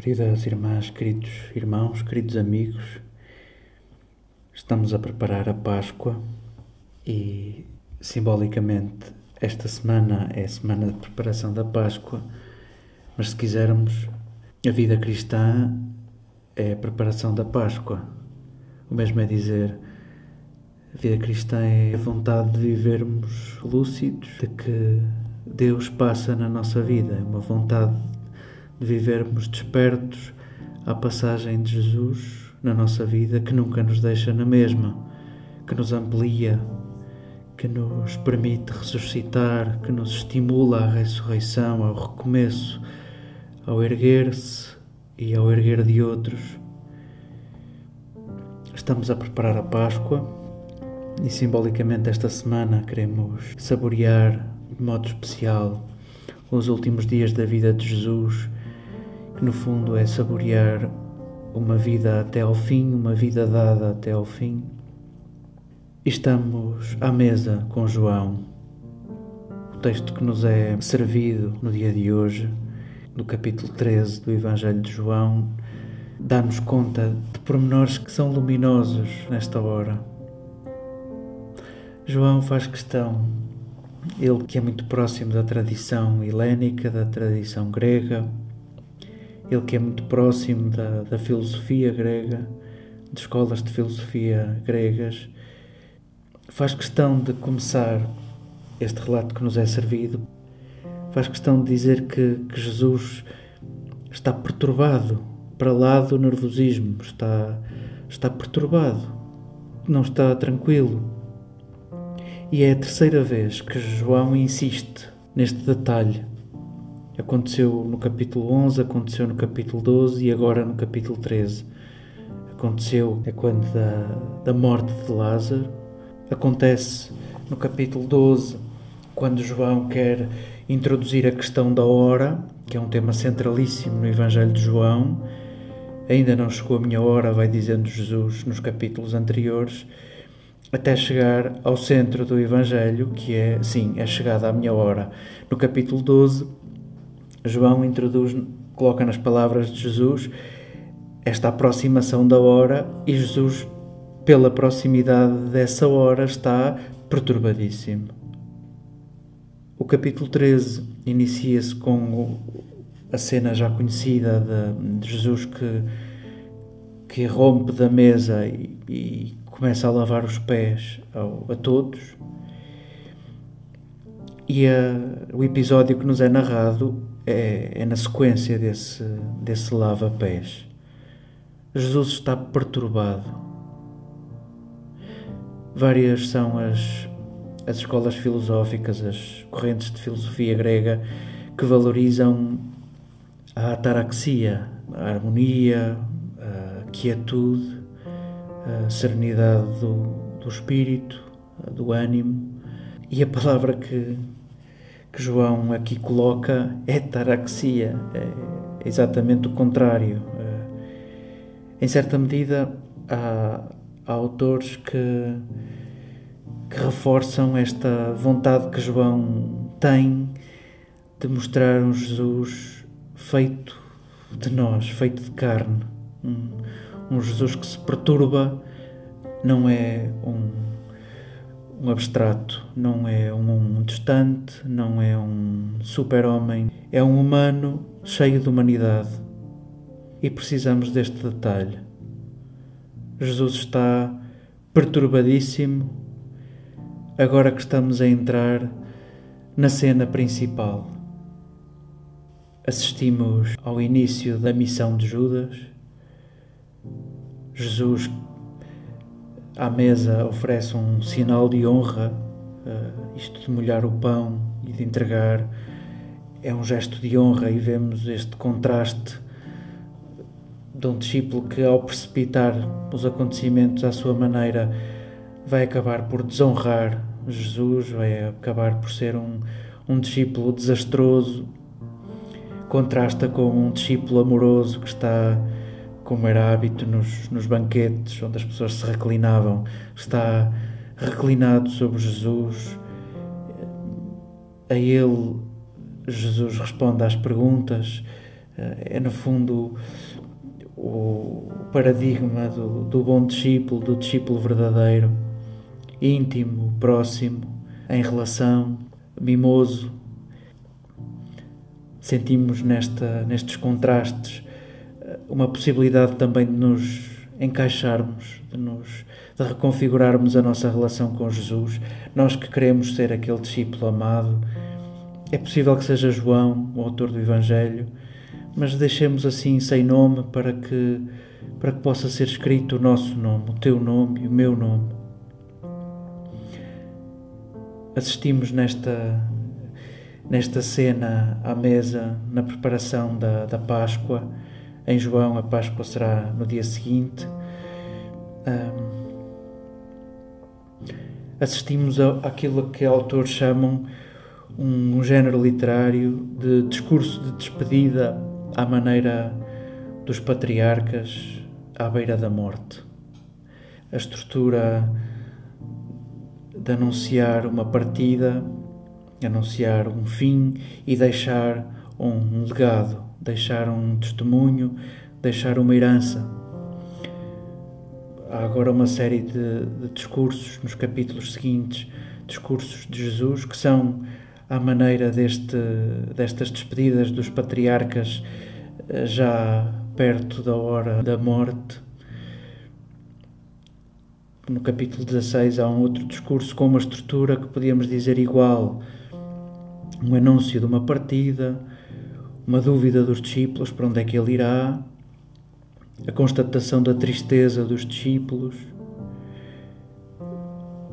Queridas irmãs, queridos irmãos, queridos amigos, estamos a preparar a Páscoa e simbolicamente esta semana é a semana de preparação da Páscoa, mas se quisermos, a vida cristã é a preparação da Páscoa. O mesmo é dizer, a vida cristã é a vontade de vivermos lúcidos, de que Deus passa na nossa vida, é uma vontade de vivermos despertos à passagem de Jesus na nossa vida, que nunca nos deixa na mesma, que nos amplia, que nos permite ressuscitar, que nos estimula à ressurreição, ao recomeço, ao erguer-se e ao erguer de outros. Estamos a preparar a Páscoa e simbolicamente esta semana queremos saborear de modo especial os últimos dias da vida de Jesus que no fundo é saborear uma vida até ao fim, uma vida dada até ao fim. Estamos à mesa com João. O texto que nos é servido no dia de hoje, do capítulo 13 do Evangelho de João, dá-nos conta de pormenores que são luminosos nesta hora. João faz questão, ele que é muito próximo da tradição helénica, da tradição grega, ele que é muito próximo da, da filosofia grega, de escolas de filosofia gregas, faz questão de começar este relato que nos é servido, faz questão de dizer que, que Jesus está perturbado, para lá do nervosismo, está, está perturbado, não está tranquilo. E é a terceira vez que João insiste neste detalhe Aconteceu no capítulo 11, aconteceu no capítulo 12 e agora no capítulo 13. Aconteceu é quando da, da morte de Lázaro. Acontece no capítulo 12, quando João quer introduzir a questão da hora, que é um tema centralíssimo no Evangelho de João. Ainda não chegou a minha hora, vai dizendo Jesus nos capítulos anteriores, até chegar ao centro do Evangelho, que é, sim, é chegada a minha hora. No capítulo 12, João introduz, coloca nas palavras de Jesus esta aproximação da hora e Jesus, pela proximidade dessa hora, está perturbadíssimo. O capítulo 13 inicia-se com a cena já conhecida de, Jesus que, que rompe da mesa e, e começa a lavar os pés ao, a todos. E a, o episódio que nos é narrado é, é na sequência desse, desse lava-pés. Jesus está perturbado. Várias são as, as escolas filosóficas, as correntes de filosofia grega que valorizam a ataraxia, a harmonia, a quietude, a serenidade do, do espírito, do ânimo. E a palavra que, que João aqui coloca é taraxia, é exatamente o contrário. É, em certa medida, há, há autores que, que reforçam esta vontade que João tem de mostrar um Jesus feito de nós, feito de carne. Um, um Jesus que se perturba, não é um um abstrato, não é um, distante, não é um super-homem, é um humano cheio de humanidade. E precisamos deste detalhe. Jesus está perturbadíssimo agora que estamos a entrar na cena principal. Assistimos ao início da missão de Judas. Jesus à mesa oferece um sinal de honra, uh, isto de molhar o pão e de entregar. É um gesto de honra e vemos este contraste de um discípulo que ao precipitar os acontecimentos à sua maneira vai acabar por desonrar Jesus, vai acabar por ser um, um discípulo desastroso, contrasta com um discípulo amoroso que está como era hábito nos, nos banquetes onde as pessoas se reclinavam, está reclinado sobre Jesus. A ele, Jesus responde às perguntas, É, no fundo, o paradigma do, do bom discípulo, do discípulo verdadeiro, íntimo, próximo, em relação, mimoso. Sentimos nesta, nestes contrastes uma possibilidade também de nos encaixarmos, de, nos, de reconfigurarmos a nossa relação com Jesus. Nós que queremos ser aquele discípulo amado, é possível que seja João, o autor do Evangelho, mas deixemos assim sem nome para que para que possa ser escrito o nosso nome, o teu nome e o meu nome. Assistimos nesta nesta cena à mesa na preparação da, da Páscoa. Em João, a Páscoa será no dia seguinte. Assistimos àquilo que autores chamam um, um género literário de discurso de despedida à maneira dos patriarcas à beira da morte. A estrutura de anunciar uma partida, anunciar um fim e deixar um legado, deixar um testemunho, deixar uma herança. Há agora uma série de, de discursos nos capítulos seguintes, discursos de Jesus, que são à maneira deste, destas despedidas dos patriarcas eh, já perto da hora da morte. No capítulo 16 há um outro discurso com uma estrutura que podíamos dizer igual. Um anúncio de uma partida, uma dúvida dos discípulos para onde é que ele irá, a constatação da tristeza dos discípulos,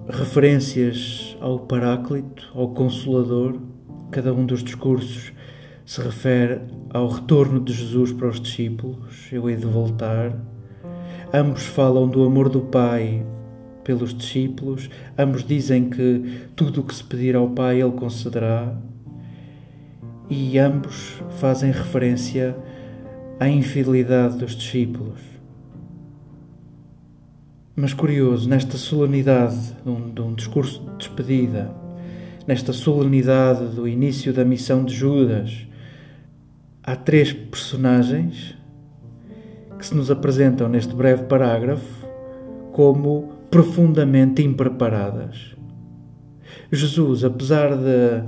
referências ao Paráclito, ao Consolador. Cada um dos discursos se refere ao retorno de Jesus para os discípulos. Eu hei de voltar. Ambos falam do amor do Pai pelos discípulos. Ambos dizem que tudo o que se pedir ao Pai Ele concederá. E ambos fazem referência à infidelidade dos discípulos. Mas curioso, nesta solenidade de um, de um, discurso de despedida, nesta solenidade do início da missão de Judas, há três personagens que se nos apresentam neste breve parágrafo como profundamente impreparadas. Jesus, apesar de,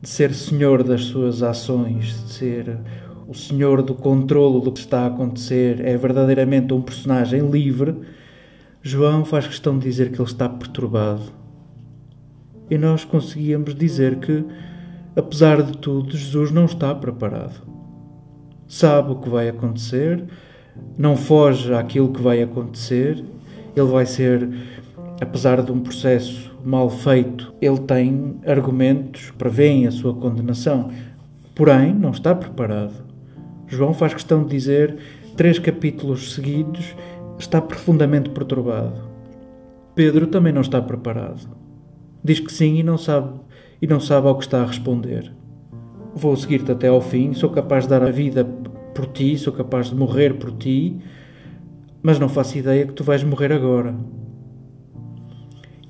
de ser senhor das suas ações, de ser o senhor do controlo do que está a acontecer, é verdadeiramente um personagem livre João faz questão de dizer que ele está perturbado. E nós conseguíamos dizer que, apesar de tudo, Jesus não está preparado. Sabe o que vai acontecer, não foge àquilo que vai acontecer, ele vai ser, apesar de um processo mal feito, ele tem argumentos prevêem a sua condenação, porém não está preparado. João faz questão de dizer três capítulos seguidos está profundamente perturbado. Pedro também não está preparado. Diz que sim e não sabe e não sabe ao que está a responder. Vou seguir-te até ao fim, sou capaz de dar a vida por ti, sou capaz de morrer por ti, mas não faço ideia que tu vais morrer agora.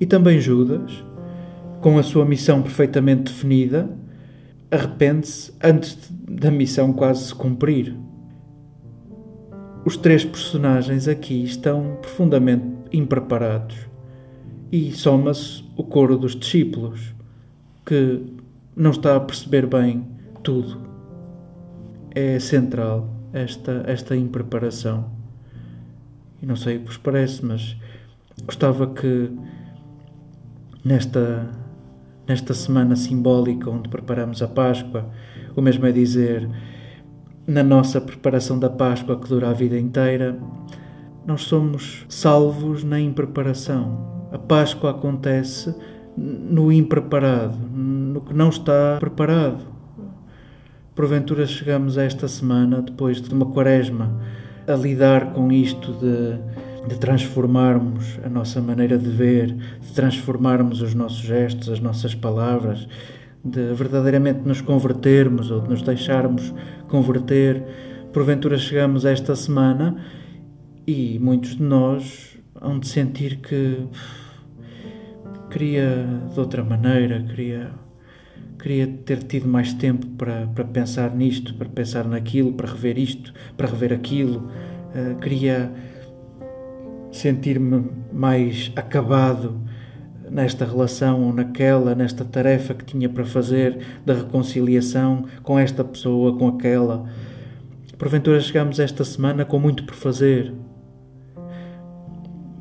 E também Judas, com a sua missão perfeitamente definida, arrepende-se antes da missão quase se cumprir. Os três personagens aqui estão profundamente impreparados e soma-se o coro dos discípulos, que não está a perceber bem tudo. É central esta, esta impreparação. E não sei o que vos parece, mas gostava que nesta, nesta semana simbólica onde preparamos a Páscoa, o mesmo é dizer na nossa preparação da Páscoa que dura a vida inteira, nós somos salvos na impreparação. A Páscoa acontece no impreparado, no que não está preparado. Porventura chegamos a esta semana, depois de uma quaresma, a lidar com isto de, de transformarmos a nossa maneira de ver, de transformarmos os nossos gestos, as nossas palavras, de verdadeiramente nos convertermos ou de nos deixarmos converter. Porventura chegamos esta semana e muitos de nós hão de sentir que queria de outra maneira, queria, queria ter tido mais tempo para, para pensar nisto, para pensar naquilo, para rever isto, para rever aquilo. Uh, queria sentir-me mais acabado nesta relação ou naquela, nesta tarefa que tinha para fazer da reconciliação com esta pessoa, com aquela. Porventura chegamos esta semana com muito por fazer.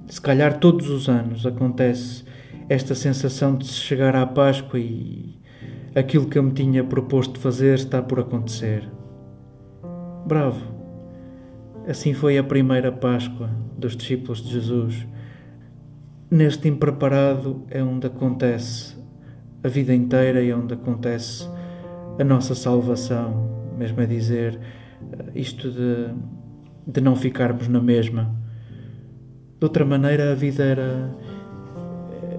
Se calhar todos os anos acontece esta sensação de se chegar à Páscoa e aquilo que eu me tinha proposto fazer está por acontecer. Bravo! Assim foi a primeira Páscoa dos discípulos de Jesus. Neste impreparado é onde acontece a vida inteira e é onde acontece a nossa salvação, mesmo a dizer isto de, de não ficarmos na mesma. De outra maneira, a vida era,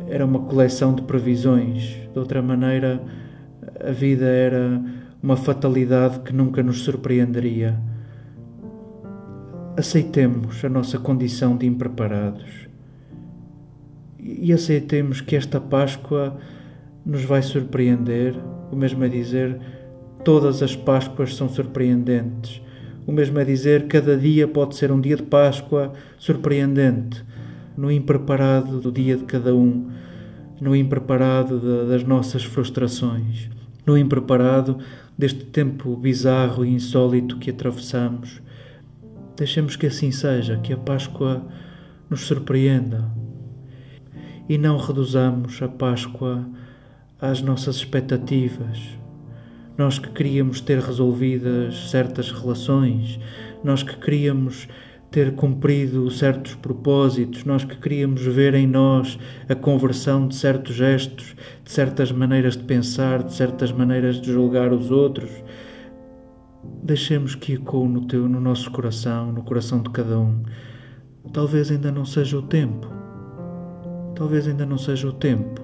era uma coleção de previsões, de outra maneira, a vida era uma fatalidade que nunca nos surpreenderia. Aceitemos a nossa condição de impreparados e aceitemos que esta Páscoa nos vai surpreender, o mesmo a dizer Todas as Páscoas são surpreendentes. O mesmo é dizer, cada dia pode ser um dia de Páscoa surpreendente, no impreparado do dia de cada um, no impreparado de, das nossas frustrações, no impreparado deste tempo bizarro e insólito que atravessamos. Deixemos que assim seja, que a Páscoa nos surpreenda e não reduzamos a Páscoa às nossas expectativas, nós que queríamos ter resolvidas certas relações, nós que queríamos ter cumprido certos propósitos, nós que queríamos ver em nós a conversão de certos gestos, de certas maneiras de pensar, de certas maneiras de julgar os outros. Deixemos que ecoe no teu, no nosso coração, no coração de cada um. Talvez ainda não seja o tempo. Talvez ainda não seja o tempo.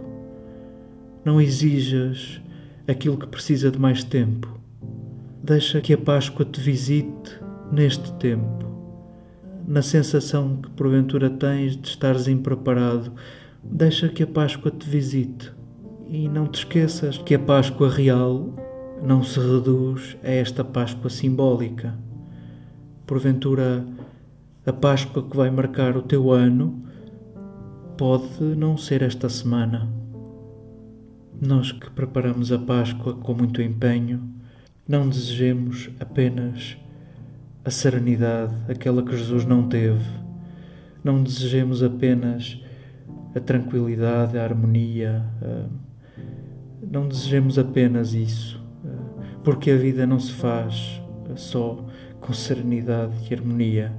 Não exijas aquilo que precisa de mais tempo. Deixa que a Páscoa te visite neste tempo, na sensação que porventura tens de estares impreparado. Deixa que a Páscoa te visite e não te esqueças que a Páscoa real não se reduz a esta Páscoa simbólica. Porventura, a Páscoa que vai marcar o teu ano pode não ser esta semana nós que preparamos a Páscoa com muito empenho, não desejemos apenas a serenidade, aquela que Jesus não teve. Não desejemos apenas a tranquilidade, a harmonia. Não desejemos apenas isso, porque a vida não se faz só com serenidade e harmonia.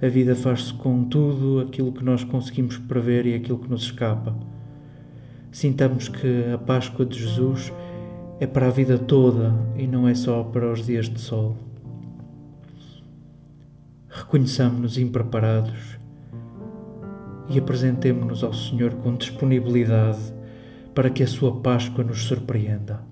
A vida faz-se com tudo aquilo que nós conseguimos prever e aquilo que nos escapa. Sintamos que a Páscoa de Jesus é para a vida toda e não é só para os dias de sol. Reconheçamos-nos impreparados e apresentemo-nos ao Senhor com disponibilidade para que a Sua Páscoa nos surpreenda.